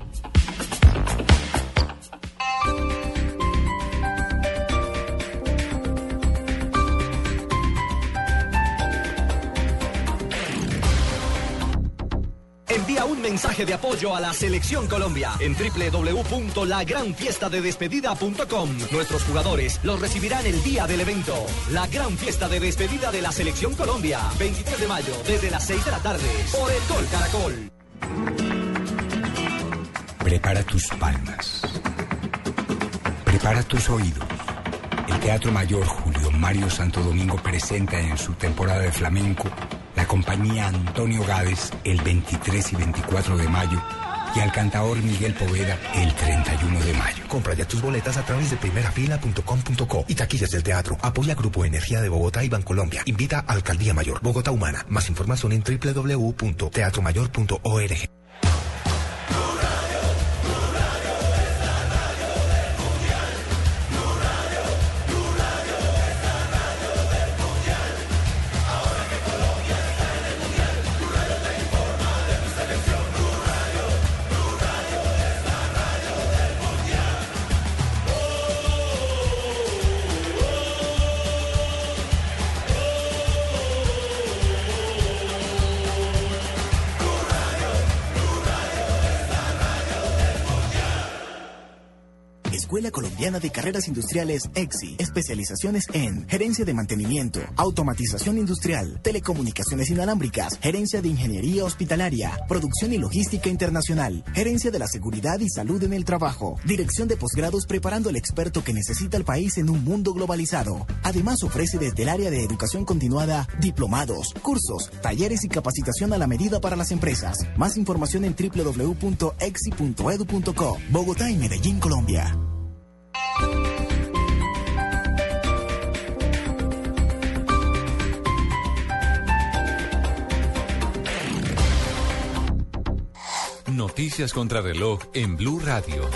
Envía un mensaje de apoyo a la Selección Colombia en www.lagranfiestadedespedida.com. Nuestros jugadores los recibirán el día del evento. La gran fiesta de despedida de la Selección Colombia. 23 de mayo, desde las 6 de la tarde, por el Gol Caracol. Prepara tus palmas. Prepara tus oídos. El Teatro Mayor Julio Mario Santo Domingo presenta en su temporada de flamenco la compañía Antonio Gades el 23 y 24 de mayo y al cantador Miguel Poveda el 31 de mayo. Compra ya tus boletas a través de primerafila.com.co y taquillas del teatro. Apoya Grupo Energía de Bogotá y Bancolombia. Invita a Alcaldía Mayor, Bogotá Humana. Más información en www.teatromayor.org. de Carreras Industriales EXI. Especializaciones en gerencia de mantenimiento, automatización industrial, telecomunicaciones inalámbricas, gerencia de ingeniería hospitalaria, producción y logística internacional, gerencia de la seguridad y salud en el trabajo, dirección de posgrados preparando al experto que necesita el país en un mundo globalizado. Además ofrece desde el área de educación continuada diplomados, cursos, talleres y capacitación a la medida para las empresas. Más información en www.exi.edu.co. Bogotá y Medellín, Colombia. Noticias contra reloj en Blue Radio.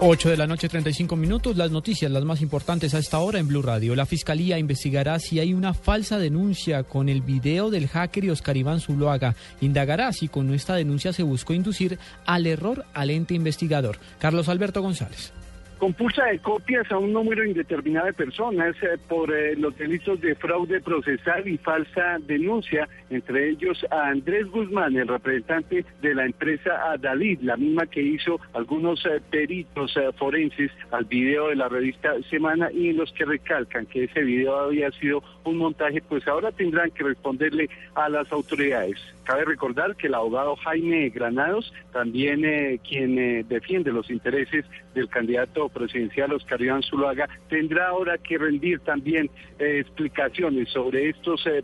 8 de la noche, 35 minutos. Las noticias, las más importantes a esta hora en Blue Radio. La fiscalía investigará si hay una falsa denuncia con el video del hacker y Oscar Iván Zuluaga. Indagará si con esta denuncia se buscó inducir al error al ente investigador. Carlos Alberto González. Compulsa de copias a un número indeterminado de personas eh, por eh, los delitos de fraude procesal y falsa denuncia, entre ellos a Andrés Guzmán, el representante de la empresa Adalid, la misma que hizo algunos eh, peritos forenses al video de la revista Semana y en los que recalcan que ese video había sido un montaje, pues ahora tendrán que responderle a las autoridades. Cabe recordar que el abogado Jaime Granados, también eh, quien defiende los intereses del candidato presidencial Oscar Iván Zuluaga, tendrá ahora que rendir también eh, explicaciones sobre estos eh,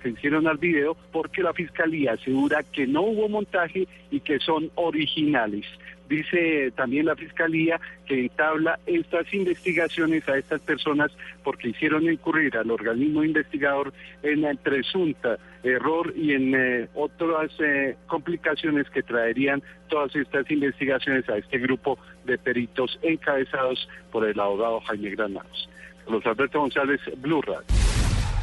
que hicieron al video, porque la fiscalía asegura que no hubo montaje y que son originales. Dice también la Fiscalía que entabla estas investigaciones a estas personas porque hicieron incurrir al organismo investigador en el presunta error y en eh, otras eh, complicaciones que traerían todas estas investigaciones a este grupo de peritos encabezados por el abogado Jaime Granados. Carlos Alberto González, Blue Radio.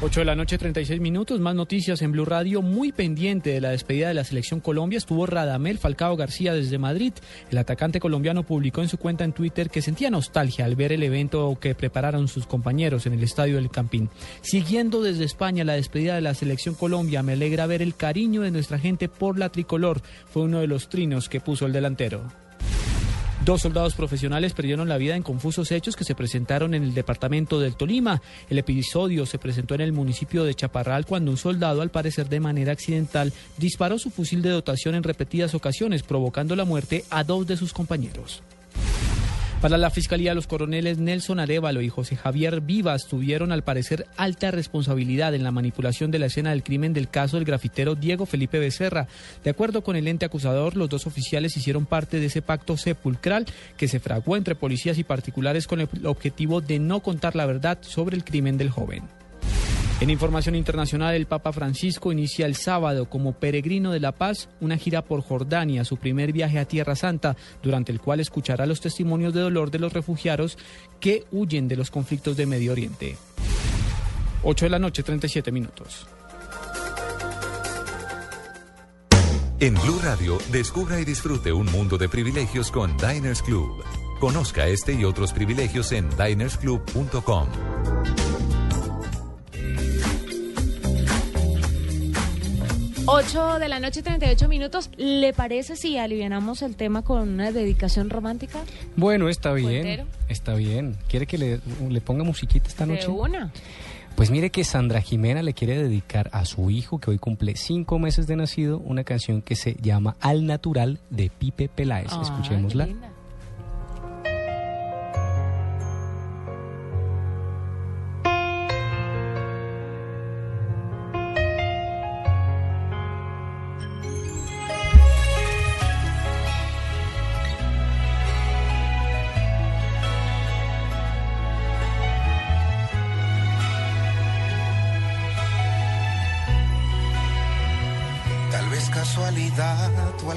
8 de la noche, 36 minutos. Más noticias en Blue Radio. Muy pendiente de la despedida de la selección Colombia estuvo Radamel Falcao García desde Madrid. El atacante colombiano publicó en su cuenta en Twitter que sentía nostalgia al ver el evento que prepararon sus compañeros en el estadio del Campín. Siguiendo desde España la despedida de la selección Colombia, me alegra ver el cariño de nuestra gente por la tricolor. Fue uno de los trinos que puso el delantero. Dos soldados profesionales perdieron la vida en confusos hechos que se presentaron en el departamento del Tolima. El episodio se presentó en el municipio de Chaparral cuando un soldado, al parecer de manera accidental, disparó su fusil de dotación en repetidas ocasiones, provocando la muerte a dos de sus compañeros. Para la Fiscalía, los coroneles Nelson Arevalo y José Javier Vivas tuvieron al parecer alta responsabilidad en la manipulación de la escena del crimen del caso del grafitero Diego Felipe Becerra. De acuerdo con el ente acusador, los dos oficiales hicieron parte de ese pacto sepulcral que se fraguó entre policías y particulares con el objetivo de no contar la verdad sobre el crimen del joven. En información internacional, el Papa Francisco inicia el sábado como peregrino de la paz una gira por Jordania, su primer viaje a Tierra Santa, durante el cual escuchará los testimonios de dolor de los refugiados que huyen de los conflictos de Medio Oriente. 8 de la noche, 37 minutos. En Blue Radio, descubra y disfrute un mundo de privilegios con Diners Club. Conozca este y otros privilegios en dinersclub.com. 8 de la noche, 38 minutos. ¿Le parece si alivianamos el tema con una dedicación romántica? Bueno, está bien. ¿Puentero? Está bien. ¿Quiere que le, le ponga musiquita esta De noche? una. Pues mire que Sandra Jimena le quiere dedicar a su hijo, que hoy cumple cinco meses de nacido, una canción que se llama Al Natural de Pipe Peláez. Ay, Escuchémosla. linda.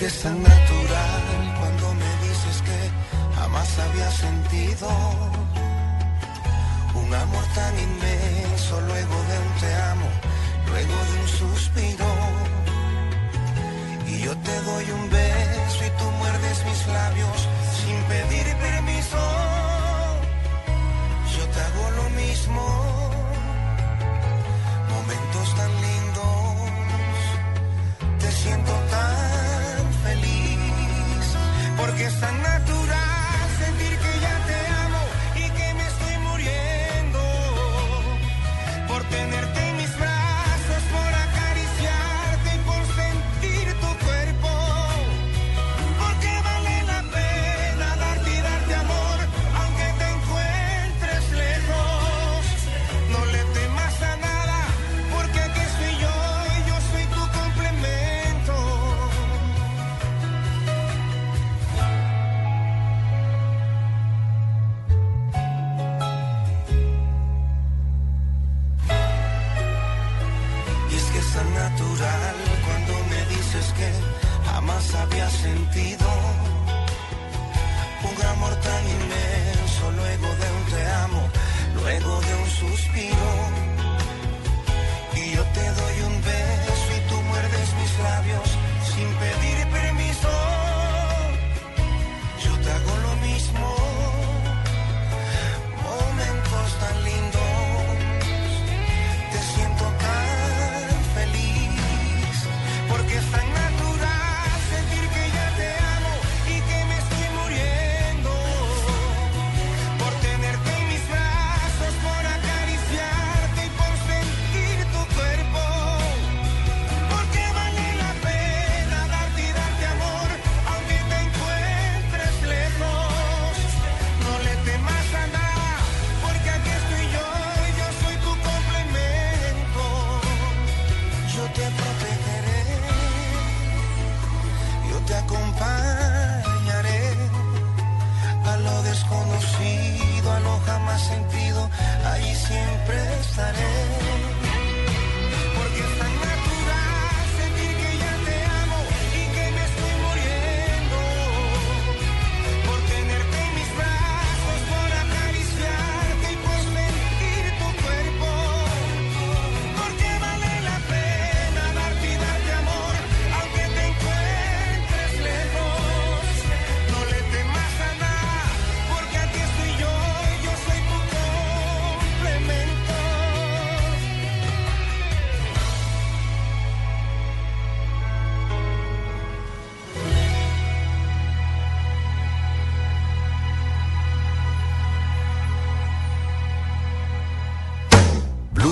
Que es tan natural cuando me dices que jamás sentido. Un amor tan inmenso, luego de un te amo, luego de un suspiro. Y yo te doy un beso y tú muerdes mis labios sin pedir permiso. Yo te hago lo mismo.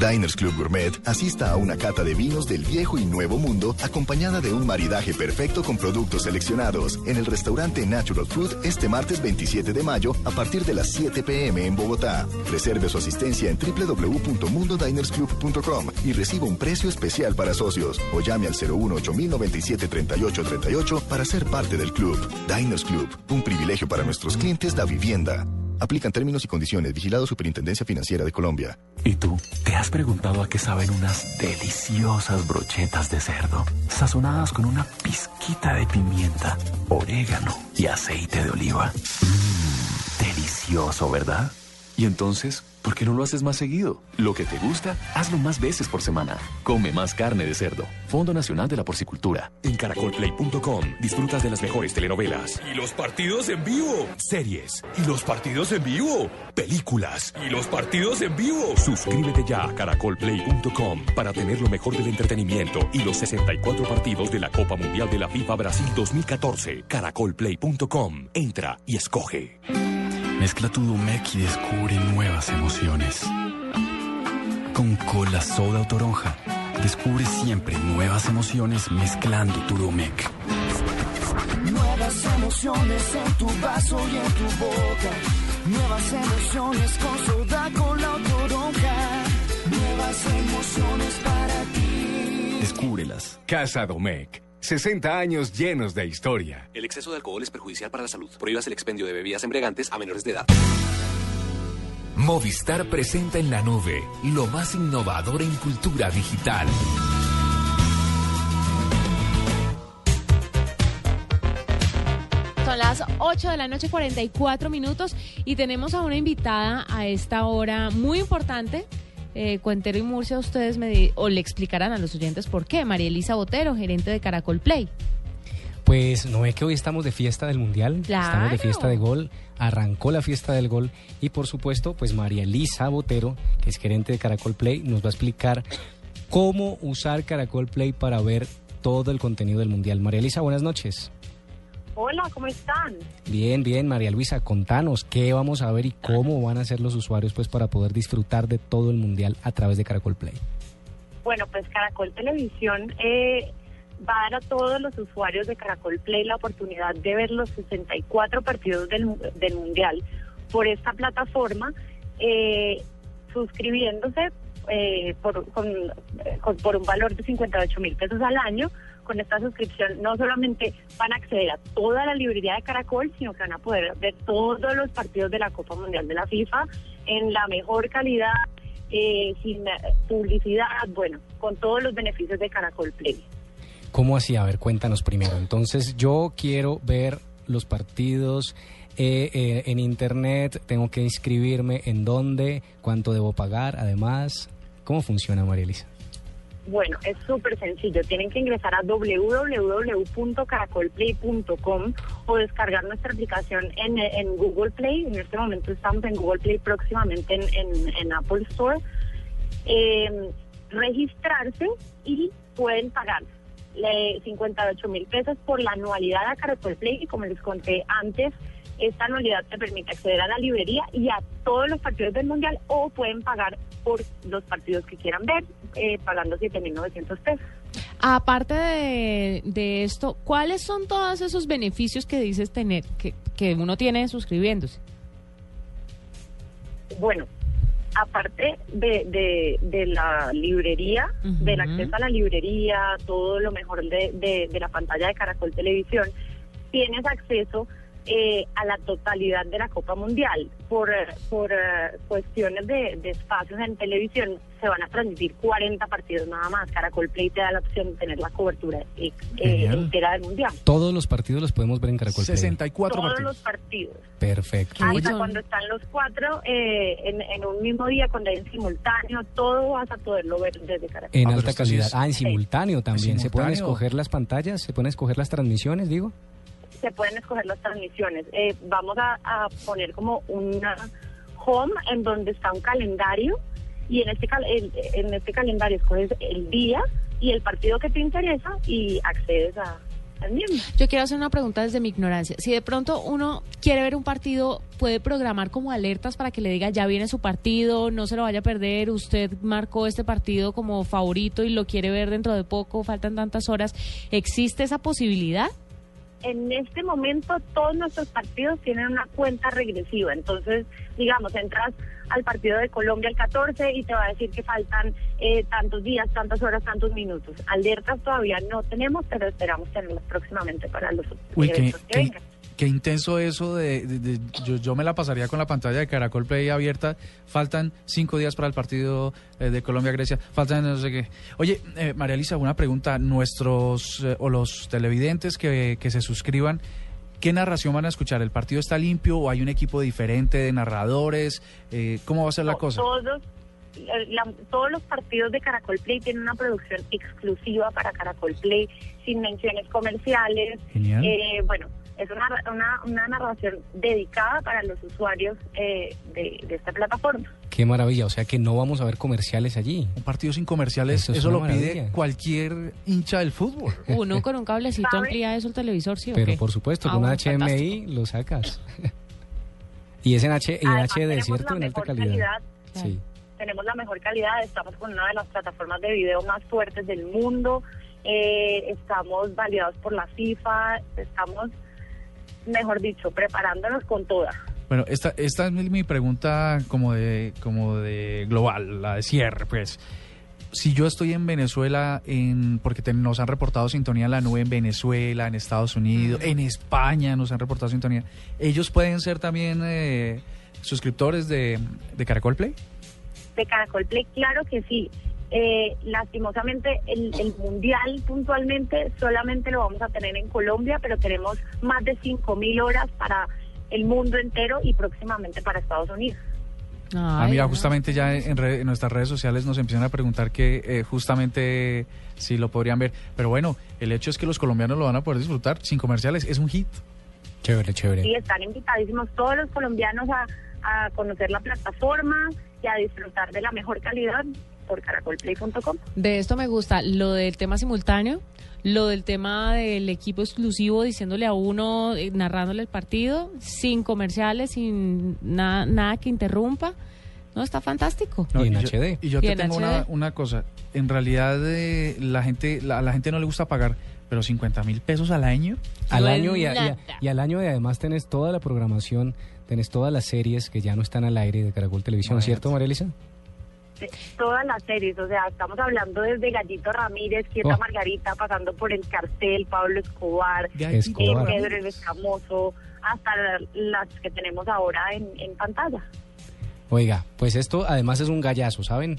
Diners Club Gourmet, asista a una cata de vinos del viejo y nuevo mundo, acompañada de un maridaje perfecto con productos seleccionados en el restaurante Natural Food este martes 27 de mayo a partir de las 7 pm en Bogotá. Reserve su asistencia en www.mundodinersclub.com y reciba un precio especial para socios o llame al 018 097 3838 para ser parte del club. Diners Club, un privilegio para nuestros clientes da vivienda. Aplican términos y condiciones. Vigilado Superintendencia Financiera de Colombia. ¿Y tú te has preguntado a qué saben unas deliciosas brochetas de cerdo, sazonadas con una pizquita de pimienta, orégano y aceite de oliva? Mmm, delicioso, ¿verdad? Y entonces, ¿por qué no lo haces más seguido? Lo que te gusta, hazlo más veces por semana. Come más carne de cerdo. Fondo Nacional de la Porcicultura. En caracolplay.com disfrutas de las mejores telenovelas. Y los partidos en vivo. Series. Y los partidos en vivo. Películas. Y los partidos en vivo. Suscríbete ya a caracolplay.com para tener lo mejor del entretenimiento y los 64 partidos de la Copa Mundial de la FIFA Brasil 2014. Caracolplay.com. Entra y escoge. Mezcla tu Domec y descubre nuevas emociones. Con cola, soda o toronja, descubre siempre nuevas emociones mezclando tu Domec. Nuevas emociones en tu vaso y en tu boca. Nuevas emociones con soda, cola o toronja. Nuevas emociones para ti. Descúbrelas. Casa Domecq. 60 años llenos de historia. El exceso de alcohol es perjudicial para la salud. Prohíbas el expendio de bebidas embriagantes a menores de edad. Movistar presenta en la nube lo más innovador en cultura digital. Son las 8 de la noche, 44 minutos, y tenemos a una invitada a esta hora muy importante. Eh, Cuentero y Murcia, ustedes me di- o le explicarán a los oyentes por qué. María Elisa Botero, gerente de Caracol Play. Pues no es que hoy estamos de fiesta del Mundial, Claro. estamos de fiesta de gol, arrancó la fiesta del gol y por supuesto pues María Elisa Botero, que es gerente de Caracol Play, nos va a explicar cómo usar Caracol Play para ver todo el contenido del Mundial. María Elisa, buenas noches. Hola, ¿cómo están? Bien, bien, María Luisa, contanos qué vamos a ver y cómo van a ser los usuarios pues para poder disfrutar de todo el Mundial a través de Caracol Play. Bueno, pues Caracol Televisión eh, va a dar a todos los usuarios de Caracol Play la oportunidad de ver los 64 partidos del, mu- del Mundial por esta plataforma, eh, suscribiéndose eh, por, con- con- por un valor de 58 mil pesos al año. Con esta suscripción no solamente van a acceder a toda la librería de Caracol, sino que van a poder ver todos los partidos de la Copa Mundial de la FIFA en la mejor calidad, eh, sin eh, publicidad, bueno, con todos los beneficios de Caracol Play. ¿Cómo así? A ver, cuéntanos primero. Entonces, yo quiero ver los partidos eh, eh, en internet, tengo que inscribirme en dónde, cuánto debo pagar, además, ¿cómo funciona, María Elisa? Bueno, es súper sencillo. Tienen que ingresar a www.caracolplay.com o descargar nuestra aplicación en, Google Play. En este momento estamos en Google Play, próximamente en, Apple Store. Eh, registrarse y pueden pagar eh, 58 mil pesos por la anualidad a Caracol Play y como les conté antes, esta anualidad te permite acceder a la librería y a todos los partidos del Mundial o pueden pagar por los partidos que quieran ver, eh, pagando 7.900 pesos. Aparte de, de esto, ¿cuáles son todos esos beneficios que dices tener, que, que uno tiene suscribiéndose? Bueno, aparte de, de, de la librería, del acceso a la librería, todo lo mejor de, de, de la pantalla de Caracol Televisión, tienes acceso eh, a la totalidad de la Copa Mundial. Por, eh, por eh, cuestiones de, de espacios en televisión, se van a transmitir 40 partidos nada más. Caracol Play te da la opción de tener la cobertura eh, eh, entera del Mundial. Todos los partidos los podemos ver en Caracol Play. 64 Todos los partidos. Perfecto. Hasta cuando están los cuatro eh, en, en un mismo día, cuando hay en simultáneo, todo vas a poderlo ver desde Caracol. En Ah, alta calidad. Ah, en simultáneo también. ¿Se pueden escoger las pantallas? ¿Se pueden escoger las transmisiones, digo? Se pueden escoger las transmisiones. Eh, vamos a, poner como una home en donde está un calendario y en este, cal- en, en este calendario escoges el día y el partido que te interesa y accedes a. Yo quiero hacer una pregunta desde mi ignorancia. Si de pronto uno quiere ver un partido, puede programar como alertas para que le diga ya viene su partido, no se lo vaya a perder, usted marcó este partido como favorito y lo quiere ver dentro de poco, faltan tantas horas. ¿Existe esa posibilidad? En este momento todos nuestros partidos tienen una cuenta regresiva, entonces digamos, entras al partido de Colombia el 14 y te va a decir que faltan eh, tantos días, tantas horas, tantos minutos. Alertas todavía no tenemos, pero esperamos tenerlas próximamente para los Uy, eventos que vengan. Qué intenso eso de, de- de- yo, yo me la pasaría con la pantalla de Caracol Play abierta. Faltan cinco días para el partido eh, de Colombia-Grecia. Faltan no sé qué. Oye, eh, María Elisa, una pregunta. Nuestros eh, o los televidentes que, que se suscriban, ¿qué narración van a escuchar? ¿El partido está limpio o hay un equipo diferente de narradores? Eh, ¿Cómo va a ser la cosa? Todos, la- todos los partidos de Caracol Play tienen una producción exclusiva para Caracol Play, sin menciones comerciales. Genial. Eh, bueno, es una, una, una narración dedicada para los usuarios eh, de, de esta plataforma. Qué maravilla. O sea que no vamos a ver comerciales allí. Un partido sin comerciales, Eso es lo pide cualquier hincha del fútbol. Uno con un cablecito amplía eso el televisor, ¿sí o Pero qué? por supuesto, Ah, con una bueno, HMI lo sacas. y es en, H, en Además, HD, ¿cierto? En alta calidad. Sí. tenemos la mejor calidad, estamos con una de las plataformas de video más fuertes del mundo, eh, estamos validados por la FIFA, estamos, mejor dicho, preparándonos con toda. Bueno, esta, esta es mi, mi pregunta como de, como de global, la de cierre, pues. Si yo estoy en Venezuela, en, porque te- nos han reportado sintonía en la nube en Venezuela, en Estados Unidos, en España nos han reportado sintonía, ellos pueden ser también eh, suscriptores de, de Caracol Play? de Caracol Play, claro que sí. Eh, lastimosamente el, el mundial puntualmente solamente lo vamos a tener en Colombia, pero tenemos más de 5.000 horas para el mundo entero y próximamente para Estados Unidos. ah, mira, justamente ya en, re- en nuestras redes sociales nos empiezan a preguntar que eh, justamente si lo podrían ver. Pero bueno, el hecho es que los colombianos lo van a poder disfrutar sin comerciales. Es un hit. Chévere, chévere. Y están invitadísimos todos los colombianos a, a conocer la plataforma y a disfrutar de la mejor calidad por caracolplay.com. De esto me gusta lo del tema simultáneo, lo del tema del equipo exclusivo diciéndole a uno, eh, narrándole el partido, sin comerciales, sin nada, nada que interrumpa. No, está fantástico. No, Y en yo- HD. Y yo Y te en tengo una, una cosa. En realidad, eh, la gente la, a la gente no le gusta pagar, pero 50 mil pesos al año. Al año y, a- y a- nada. y al año y además tenés toda la programación, tenés todas las series que ya no están al aire de Caracol Televisión, Imagínate. ¿cierto, María Elisa? Todas las series, o sea, estamos hablando desde Gallito Ramírez, Quieta Oh. Margarita, pasando por El Cartel, Pablo Escobar, Escobar. eh, Pedro el Escamoso, hasta la- las que tenemos ahora en, en pantalla. Oiga, pues esto además es un gallazo, ¿saben?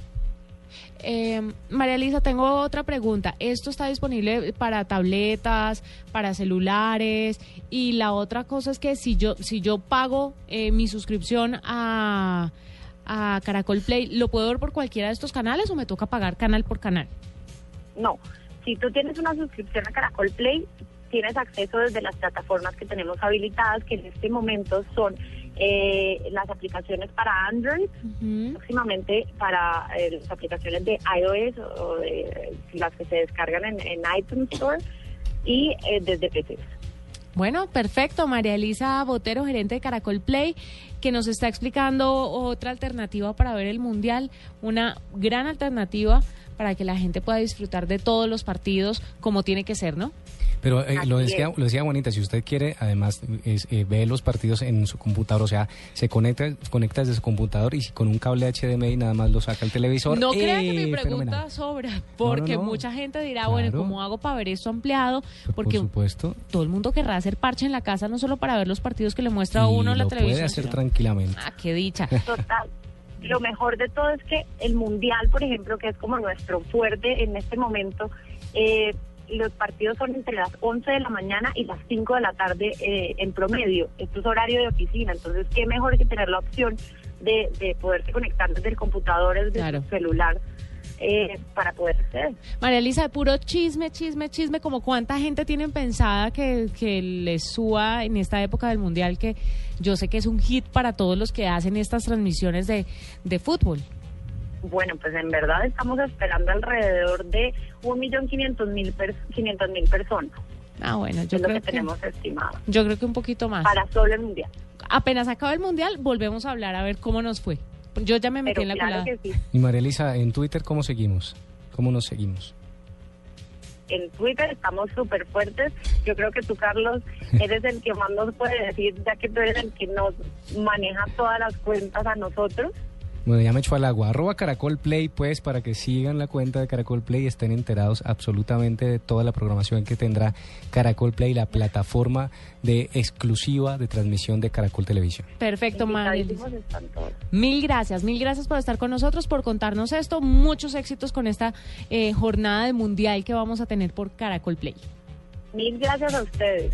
Eh, María Elisa, tengo otra pregunta. ¿Esto está disponible para tabletas, para celulares? Y la otra cosa es que si yo, si yo pago eh, mi suscripción a, a Caracol Play, ¿lo puedo ver por cualquiera de estos canales o me toca pagar canal por canal? No, si tú tienes una suscripción a Caracol Play, tienes acceso desde las plataformas que tenemos habilitadas, que en este momento son eh, las aplicaciones para Android, próximamente para eh, las aplicaciones de iOS o de, las que se descargan en, en iTunes Store y eh, desde PC. Bueno, perfecto. María Elisa Botero, gerente de Caracol Play, que nos está explicando otra alternativa para ver el Mundial, una gran alternativa para que la gente pueda disfrutar de todos los partidos como tiene que ser, ¿no? Pero eh, lo, decía, lo decía Juanita, si usted quiere, además, es, eh, ve los partidos en su computador, o sea, se conecta, conecta desde su computador y si con un cable HDMI nada más lo saca al televisor. No crea que mi ¡eh! pregunta fenomenal. sobra, porque no. mucha gente dirá, bueno. ¿cómo hago para ver esto ampliado? Por Porque supuesto. todo el mundo querrá hacer parche en la casa, no solo para ver los partidos que le muestra a Y uno la lo televisión. puede hacer sino- tranquilamente. Ah, qué dicha. Total. Lo mejor de todo es que el Mundial, por ejemplo, que es como nuestro fuerte en este momento, eh, los partidos son entre las 11 de la mañana y las 5 de la tarde eh, en promedio. Esto es horario de oficina, entonces qué mejor que tener la opción de, de poderse conectar desde el computador, desde Claro. su celular, eh, para poder acceder. María Elisa, de puro chisme, chisme, chisme, como cuánta gente tienen pensada que, que les suba en esta época del Mundial, que yo sé que es un hit para todos los que hacen estas transmisiones de, de fútbol. Bueno, pues en verdad estamos esperando alrededor de 1.500.000 mil personas. Ah, bueno, yo es lo creo que que, tenemos estimado. yo creo que un poquito más. Para solo el Mundial. Apenas acabe el Mundial, volvemos a hablar a ver cómo nos fue. Yo ya me metí Pero en la claro colada. sí. Y María Elisa, en Twitter, ¿cómo seguimos? ¿Cómo nos seguimos? En Twitter estamos súper fuertes. Yo creo que tú, Carlos, eres el que más nos puede decir, ya que tú eres el que nos maneja todas las cuentas a nosotros. Bueno, ya me echó al agua. Arroba Caracol Play, pues, para que sigan la cuenta de Caracol Play y estén enterados absolutamente de toda la programación que tendrá Caracol Play, la plataforma de exclusiva de transmisión de Caracol Televisión. Perfecto, todos. Mil gracias, mil gracias por estar con nosotros, por contarnos esto. Muchos éxitos con esta eh, jornada de mundial que vamos a tener por Caracol Play. Mil gracias a ustedes.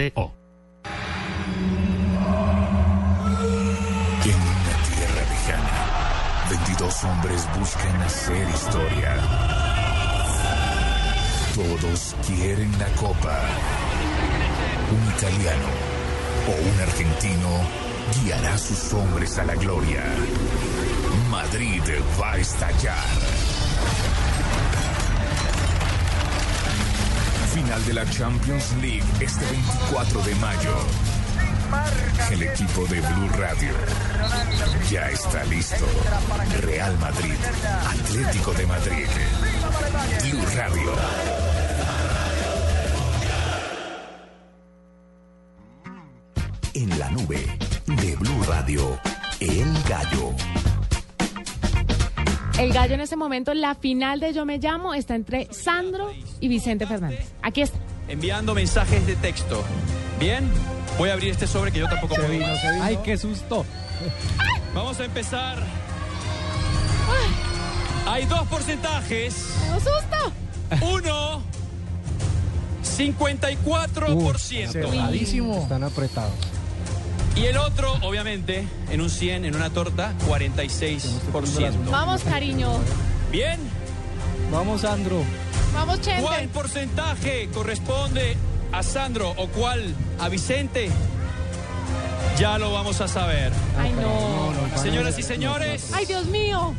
En una tierra lejana, 22 hombres buscan hacer historia. Todos quieren la copa. Un italiano o un argentino guiará a sus hombres a la gloria. Madrid va a estallar. Final de la Champions League este 24 de mayo. El equipo de Blue Radio ya está listo. Real Madrid, Atlético de Madrid. Blue Radio. En la nube de Blue Radio, El Gallo. El gallo en este momento, la final de Yo Me Llamo está entre Sandro y Vicente Fernández. Aquí está. enviando mensajes de texto. Bien, voy a abrir este sobre que yo tampoco puedo. Ay, qué susto. Vamos a empezar. Hay dos porcentajes. ¡Un susto! Uno, 54%. Cerradísimo. Están apretados. Y el otro, obviamente, en un 100, en una torta, 46%. Vamos, cariño. Bien. Vamos, Sandro. Vamos, Chente. ¿Cuál porcentaje corresponde a Sandro o cuál a Vicente? Ya lo vamos a saber. Ay, no. Señoras y señores, Ay, Dios mío.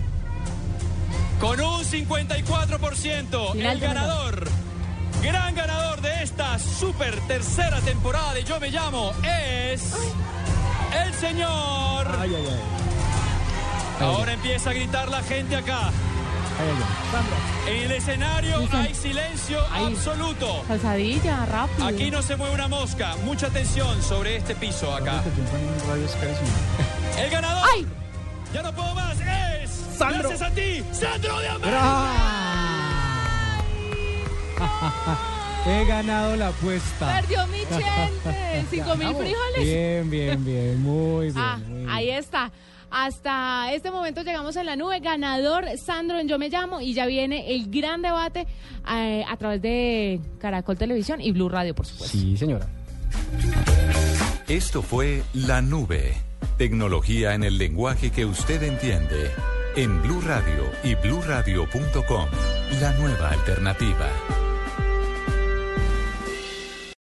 con un 54%, Final el ganador, gran ganador de esta super tercera temporada de Yo Me Llamo es el señor. Ahora empieza a gritar la gente acá. En el escenario hay silencio absoluto. Calzadilla, rápido. Aquí no se mueve una mosca. Mucha atención sobre este piso acá. El ganador. Ya no puedo más. Es. Sandro. Gracias a ti, Sandro de América. He ganado la apuesta. Perdió mi Chente. Cinco mil frijoles. Bien, bien, bien. Muy bien. Ah, muy bien. ahí está. Hasta este momento llegamos en la nube. Ganador Sandro en Yo Me Llamo. Y ya viene el gran debate eh, a través de Caracol Televisión y Blue Radio, por supuesto. Sí, señora. Esto fue La Nube. Tecnología en el lenguaje que usted entiende. En Blue Radio y bluradio.com. La nueva alternativa.